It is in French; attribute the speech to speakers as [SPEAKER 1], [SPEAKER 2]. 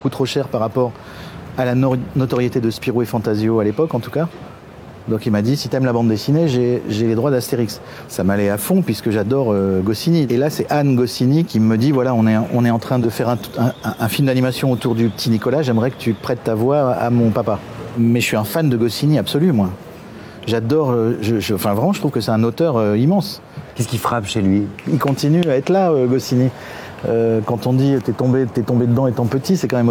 [SPEAKER 1] beaucoup trop cher par rapport à la no- notoriété de Spirou et Fantasio à l'époque en tout cas. Donc il m'a dit si t'aimes la bande dessinée, j'ai j'ai les droits d'Astérix. Ça m'allait à fond puisque j'adore euh, Goscinny. Et là c'est Anne Goscinny qui me dit voilà on est on est en train de faire un, un- un film d'animation autour du petit Nicolas. J'aimerais que tu prêtes ta voix à mon papa. Mais je suis un fan de Goscinny absolu moi. J'adore. euh, je- je- enfin vraiment je trouve que c'est un auteur euh, immense.
[SPEAKER 2] Qu'est-ce qui frappe chez lui?
[SPEAKER 1] Il continue à être là euh, Goscinny. Euh, quand on dit t'es tombé tombé dedans étant petit c'est quand même